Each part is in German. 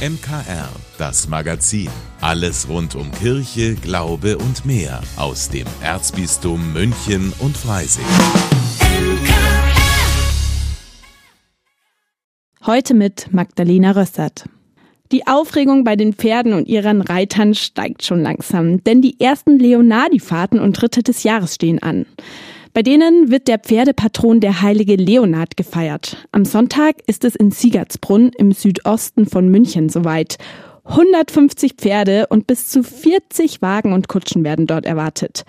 MKR, das Magazin. Alles rund um Kirche, Glaube und mehr aus dem Erzbistum München und Freising. Heute mit Magdalena Rössert. Die Aufregung bei den Pferden und ihren Reitern steigt schon langsam, denn die ersten Leonardi-Fahrten und Ritte des Jahres stehen an. Bei denen wird der Pferdepatron der heilige Leonard gefeiert. Am Sonntag ist es in Siegertsbrunn im Südosten von München soweit. 150 Pferde und bis zu 40 Wagen und Kutschen werden dort erwartet.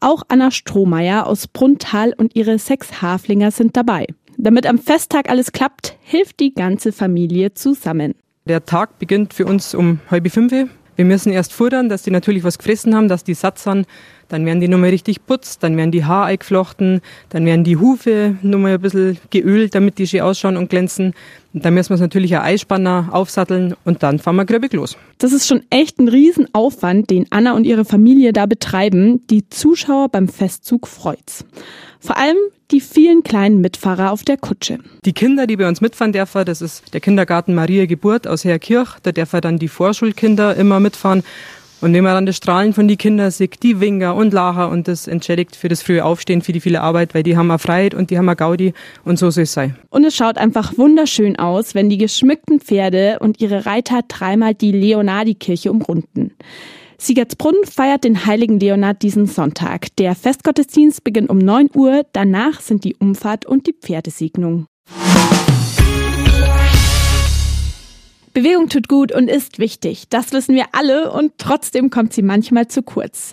Auch Anna Strohmeier aus Brunntal und ihre sechs Haflinger sind dabei. Damit am Festtag alles klappt, hilft die ganze Familie zusammen. Der Tag beginnt für uns um halb fünf. Wir müssen erst futtern, dass die natürlich was gefressen haben, dass die satt sind. Dann werden die nochmal richtig putzt, dann werden die Haare eingeflochten, dann werden die Hufe nochmal ein bisschen geölt, damit die schön ausschauen und glänzen. Und dann müssen wir es natürlich ein Eispanner aufsatteln und dann fahren wir gröbig los. Das ist schon echt ein Riesenaufwand, den Anna und ihre Familie da betreiben. Die Zuschauer beim Festzug freut's. Vor allem die vielen kleinen Mitfahrer auf der Kutsche. Die Kinder, die bei uns mitfahren dürfen, das ist der Kindergarten Maria Geburt aus Herkirch. Da dürfen dann die Vorschulkinder immer mitfahren. Und wenn man dann das Strahlen von den Kindern sieht, die Winger und Lacher und das entschädigt für das frühe Aufstehen, für die viele Arbeit, weil die haben eine Freiheit und die haben eine Gaudi und so soll es sein. Und es schaut einfach wunderschön aus, wenn die geschmückten Pferde und ihre Reiter dreimal die Leonardikirche umrunden. Siegertsbrunn feiert den heiligen Leonard diesen Sonntag. Der Festgottesdienst beginnt um 9 Uhr, danach sind die Umfahrt und die Pferdesegnung. Bewegung tut gut und ist wichtig. Das wissen wir alle und trotzdem kommt sie manchmal zu kurz.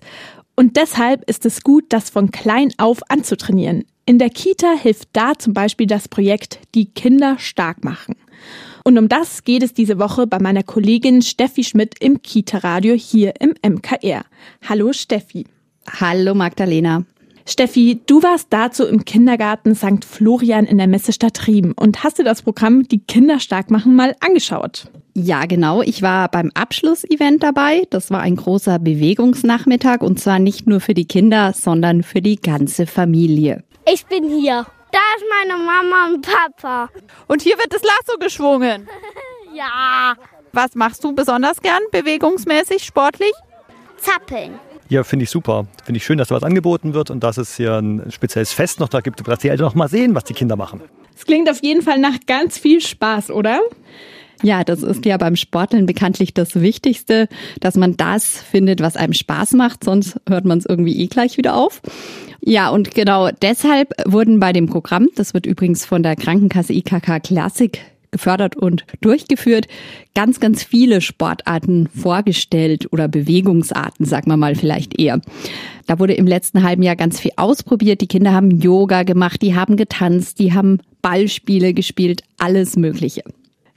Und deshalb ist es gut, das von klein auf anzutrainieren. In der Kita hilft da zum Beispiel das Projekt Die Kinder stark machen. Und um das geht es diese Woche bei meiner Kollegin Steffi Schmidt im Kita-Radio hier im MKR. Hallo Steffi. Hallo Magdalena. Steffi, du warst dazu im Kindergarten St. Florian in der Messestadt Riem und hast dir das Programm Die Kinder stark machen mal angeschaut. Ja, genau. Ich war beim Abschlussevent dabei. Das war ein großer Bewegungsnachmittag und zwar nicht nur für die Kinder, sondern für die ganze Familie. Ich bin hier. Da ist meine Mama und Papa. Und hier wird das Lasso geschwungen. ja. Was machst du besonders gern, bewegungsmäßig, sportlich? Zappeln. Ja, finde ich super. Finde ich schön, dass da was angeboten wird und dass es hier ein spezielles Fest noch da gibt, dass die Eltern noch mal sehen, was die Kinder machen. Es klingt auf jeden Fall nach ganz viel Spaß, oder? Ja, das ist ja beim Sporteln bekanntlich das Wichtigste, dass man das findet, was einem Spaß macht, sonst hört man es irgendwie eh gleich wieder auf. Ja, und genau deshalb wurden bei dem Programm, das wird übrigens von der Krankenkasse IKK Classic gefördert und durchgeführt, ganz, ganz viele Sportarten vorgestellt oder Bewegungsarten, sagen wir mal vielleicht eher. Da wurde im letzten halben Jahr ganz viel ausprobiert. Die Kinder haben Yoga gemacht, die haben getanzt, die haben Ballspiele gespielt, alles Mögliche.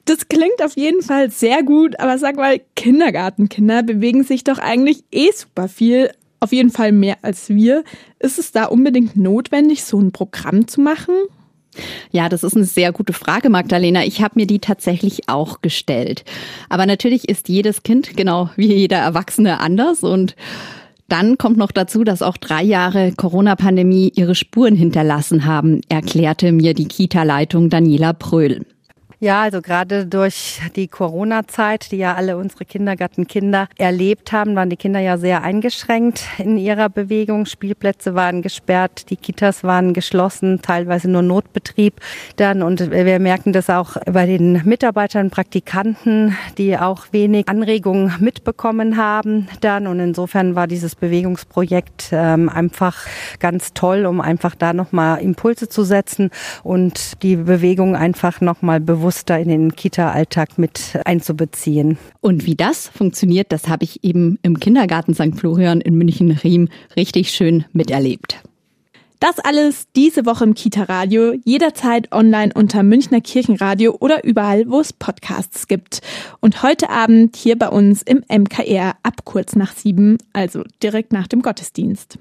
Das klingt auf jeden Fall sehr gut, aber sag mal, Kindergartenkinder bewegen sich doch eigentlich eh super viel, auf jeden Fall mehr als wir. Ist es da unbedingt notwendig, so ein Programm zu machen? Ja, das ist eine sehr gute Frage, Magdalena. Ich habe mir die tatsächlich auch gestellt. Aber natürlich ist jedes Kind genau wie jeder Erwachsene anders und dann kommt noch dazu, dass auch drei Jahre Corona-Pandemie ihre Spuren hinterlassen haben, erklärte mir die Kita-Leitung Daniela Pröhl. Ja, also gerade durch die Corona-Zeit, die ja alle unsere Kindergartenkinder erlebt haben, waren die Kinder ja sehr eingeschränkt in ihrer Bewegung. Spielplätze waren gesperrt, die Kitas waren geschlossen, teilweise nur Notbetrieb dann. Und wir merken das auch bei den Mitarbeitern, Praktikanten, die auch wenig Anregungen mitbekommen haben dann. Und insofern war dieses Bewegungsprojekt ähm, einfach ganz toll, um einfach da nochmal Impulse zu setzen und die Bewegung einfach nochmal bewusst bewusster in den Kita-Alltag mit einzubeziehen. Und wie das funktioniert, das habe ich eben im Kindergarten St. Florian in München-Riem richtig schön miterlebt. Das alles diese Woche im Kita-Radio, jederzeit online unter Münchner Kirchenradio oder überall, wo es Podcasts gibt. Und heute Abend hier bei uns im MKR ab kurz nach sieben, also direkt nach dem Gottesdienst.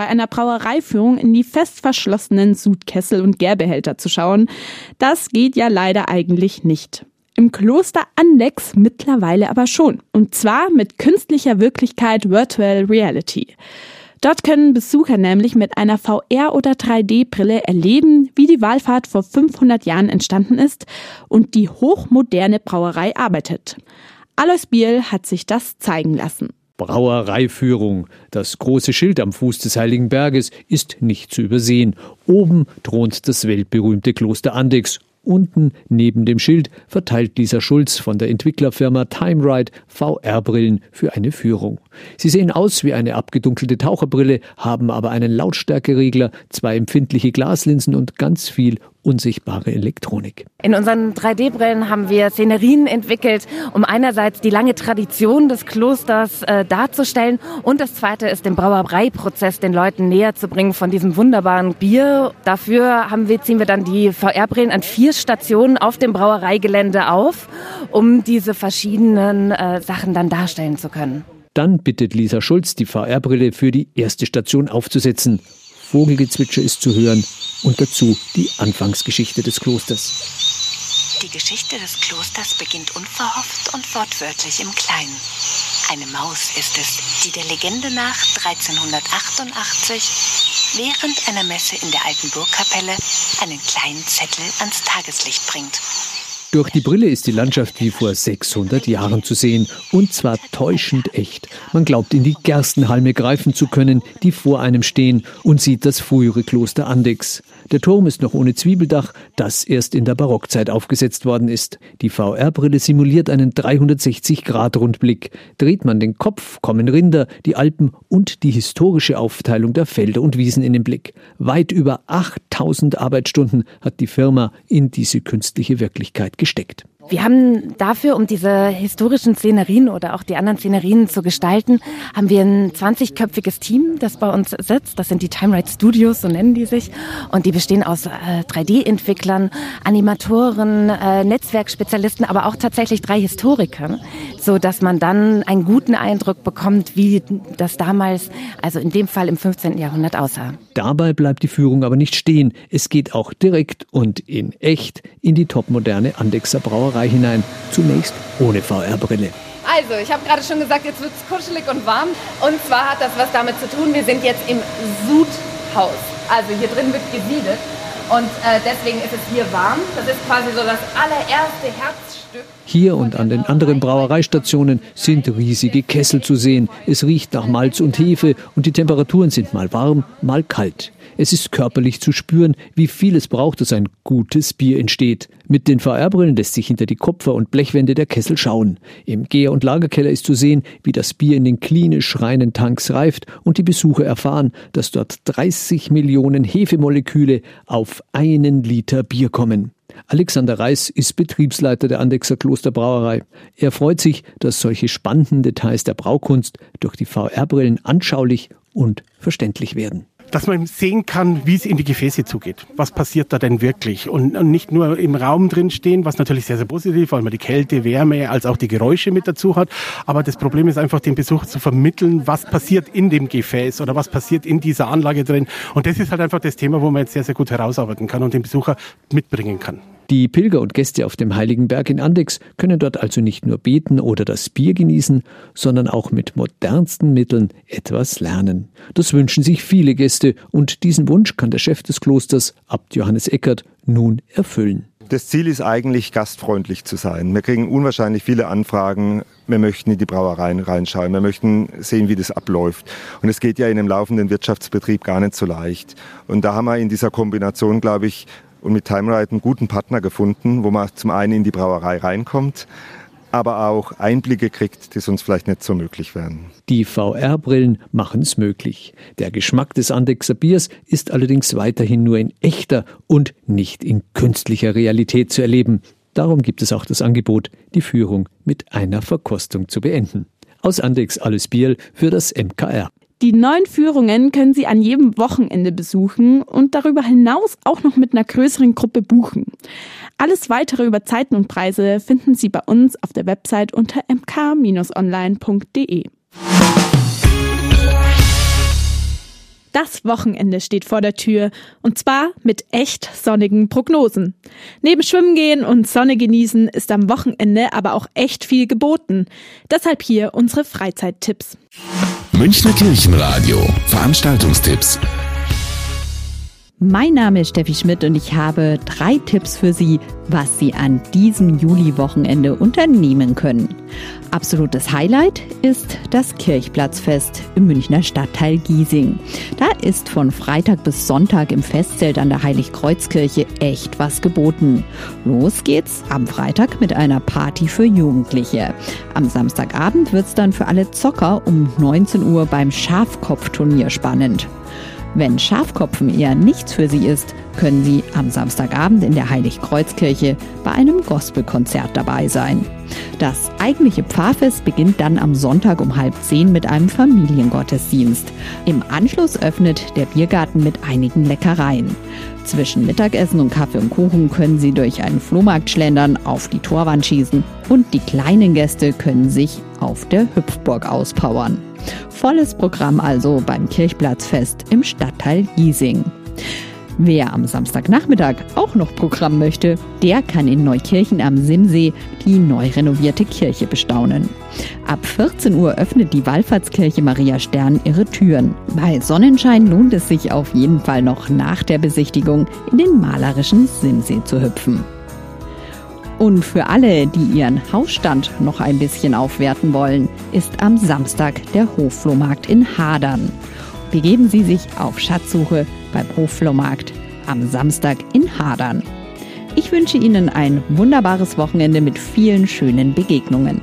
Bei einer Brauereiführung in die fest verschlossenen Sudkessel und Gärbehälter zu schauen. Das geht ja leider eigentlich nicht. Im Kloster Andex mittlerweile aber schon. Und zwar mit künstlicher Wirklichkeit Virtual Reality. Dort können Besucher nämlich mit einer VR- oder 3D-Brille erleben, wie die Wallfahrt vor 500 Jahren entstanden ist und die hochmoderne Brauerei arbeitet. Alois Biel hat sich das zeigen lassen. Brauereiführung. Das große Schild am Fuß des Heiligen Berges ist nicht zu übersehen. Oben thront das weltberühmte Kloster Andex Unten neben dem Schild verteilt Lisa Schulz von der Entwicklerfirma TimeRide VR-Brillen für eine Führung. Sie sehen aus wie eine abgedunkelte Taucherbrille, haben aber einen Lautstärkeregler, zwei empfindliche Glaslinsen und ganz viel unsichtbare Elektronik. In unseren 3D-Brillen haben wir Szenerien entwickelt, um einerseits die lange Tradition des Klosters äh, darzustellen und das zweite ist den Brauereiprozess den Leuten näher zu bringen von diesem wunderbaren Bier. Dafür haben wir, ziehen wir dann die VR-Brillen an vier Stationen auf dem Brauereigelände auf, um diese verschiedenen äh, Sachen dann darstellen zu können. Dann bittet Lisa Schulz, die VR-Brille für die erste Station aufzusetzen. Vogelgezwitscher ist zu hören und dazu die Anfangsgeschichte des Klosters. Die Geschichte des Klosters beginnt unverhofft und wortwörtlich im Kleinen. Eine Maus ist es, die der Legende nach 1388 während einer Messe in der alten Burgkapelle einen kleinen Zettel ans Tageslicht bringt. Durch die Brille ist die Landschaft wie vor 600 Jahren zu sehen und zwar täuschend echt. Man glaubt in die Gerstenhalme greifen zu können, die vor einem stehen und sieht das frühere Kloster Andex. Der Turm ist noch ohne Zwiebeldach, das erst in der Barockzeit aufgesetzt worden ist. Die VR-Brille simuliert einen 360-Grad-Rundblick. Dreht man den Kopf, kommen Rinder, die Alpen und die historische Aufteilung der Felder und Wiesen in den Blick. Weit über 8000 Arbeitsstunden hat die Firma in diese künstliche Wirklichkeit gesteckt. Wir haben dafür, um diese historischen Szenerien oder auch die anderen Szenerien zu gestalten, haben wir ein 20-köpfiges Team, das bei uns sitzt. Das sind die Time Ride Studios, so nennen die sich. Und die bestehen aus äh, 3D-Entwicklern, Animatoren, äh, Netzwerkspezialisten, aber auch tatsächlich drei Historikern, so dass man dann einen guten Eindruck bekommt, wie das damals, also in dem Fall im 15. Jahrhundert aussah. Dabei bleibt die Führung aber nicht stehen. Es geht auch direkt und in echt in die topmoderne Andexer Brauerei hinein. Zunächst ohne VR-Brille. Also, ich habe gerade schon gesagt, jetzt wird es kuschelig und warm. Und zwar hat das was damit zu tun, wir sind jetzt im Sudhaus. Also hier drin wird gesiedet. Und äh, deswegen ist es hier warm. Das ist quasi so das allererste Herzstück. Hier und an den anderen Brauereistationen sind riesige Kessel zu sehen. Es riecht nach Malz und Hefe und die Temperaturen sind mal warm, mal kalt. Es ist körperlich zu spüren, wie viel es braucht, dass ein gutes Bier entsteht. Mit den VR-Brillen lässt sich hinter die Kupfer- und Blechwände der Kessel schauen. Im Gär- und Lagerkeller ist zu sehen, wie das Bier in den klinisch reinen Tanks reift und die Besucher erfahren, dass dort 30 Millionen Hefemoleküle auf einen Liter Bier kommen. Alexander Reis ist Betriebsleiter der Andexer Klosterbrauerei. Er freut sich, dass solche spannenden Details der Braukunst durch die VR-Brillen anschaulich und verständlich werden dass man sehen kann, wie es in die Gefäße zugeht. Was passiert da denn wirklich? Und, und nicht nur im Raum drin stehen, was natürlich sehr, sehr positiv, weil man die Kälte, Wärme, als auch die Geräusche mit dazu hat. Aber das Problem ist einfach, dem Besucher zu vermitteln, was passiert in dem Gefäß oder was passiert in dieser Anlage drin. Und das ist halt einfach das Thema, wo man jetzt sehr, sehr gut herausarbeiten kann und den Besucher mitbringen kann. Die Pilger und Gäste auf dem Heiligen Berg in Andex können dort also nicht nur beten oder das Bier genießen, sondern auch mit modernsten Mitteln etwas lernen. Das wünschen sich viele Gäste und diesen Wunsch kann der Chef des Klosters, Abt Johannes Eckert, nun erfüllen. Das Ziel ist eigentlich, gastfreundlich zu sein. Wir kriegen unwahrscheinlich viele Anfragen. Wir möchten in die Brauereien reinschauen. Wir möchten sehen, wie das abläuft. Und es geht ja in einem laufenden Wirtschaftsbetrieb gar nicht so leicht. Und da haben wir in dieser Kombination, glaube ich, und mit TimeRide einen guten Partner gefunden, wo man zum einen in die Brauerei reinkommt, aber auch Einblicke kriegt, die sonst vielleicht nicht so möglich wären. Die VR-Brillen machen es möglich. Der Geschmack des Andexer Biers ist allerdings weiterhin nur in echter und nicht in künstlicher Realität zu erleben. Darum gibt es auch das Angebot, die Führung mit einer Verkostung zu beenden. Aus Andex alles Bier für das MKR. Die neuen Führungen können Sie an jedem Wochenende besuchen und darüber hinaus auch noch mit einer größeren Gruppe buchen. Alles weitere über Zeiten und Preise finden Sie bei uns auf der Website unter mk-online.de. Das Wochenende steht vor der Tür und zwar mit echt sonnigen Prognosen. Neben Schwimmen gehen und Sonne genießen ist am Wochenende aber auch echt viel geboten. Deshalb hier unsere Freizeittipps. Münchner Kirchenradio. Veranstaltungstipps. Mein Name ist Steffi Schmidt und ich habe drei Tipps für Sie, was Sie an diesem Juli-Wochenende unternehmen können. Absolutes Highlight ist das Kirchplatzfest im Münchner Stadtteil Giesing. Da ist von Freitag bis Sonntag im Festzelt an der Heiligkreuzkirche echt was geboten. Los geht's am Freitag mit einer Party für Jugendliche. Am Samstagabend wird's dann für alle Zocker um 19 Uhr beim Schafkopfturnier spannend. Wenn Schafkopfen eher nichts für Sie ist, können Sie am Samstagabend in der Heiligkreuzkirche bei einem Gospelkonzert dabei sein. Das eigentliche Pfarrfest beginnt dann am Sonntag um halb zehn mit einem Familiengottesdienst. Im Anschluss öffnet der Biergarten mit einigen Leckereien. Zwischen Mittagessen und Kaffee und Kuchen können Sie durch einen Flohmarkt schlendern, auf die Torwand schießen und die kleinen Gäste können sich auf der Hüpfburg auspowern. Volles Programm also beim Kirchplatzfest im Stadtteil Giesing. Wer am Samstagnachmittag auch noch Programm möchte, der kann in Neukirchen am Simsee die neu renovierte Kirche bestaunen. Ab 14 Uhr öffnet die Wallfahrtskirche Maria Stern ihre Türen. Bei Sonnenschein lohnt es sich auf jeden Fall noch nach der Besichtigung in den malerischen Simsee zu hüpfen. Und für alle, die ihren Hausstand noch ein bisschen aufwerten wollen, ist am Samstag der Hofflohmarkt in Hadern. Begeben Sie sich auf Schatzsuche beim Hofflohmarkt am Samstag in Hadern. Ich wünsche Ihnen ein wunderbares Wochenende mit vielen schönen Begegnungen.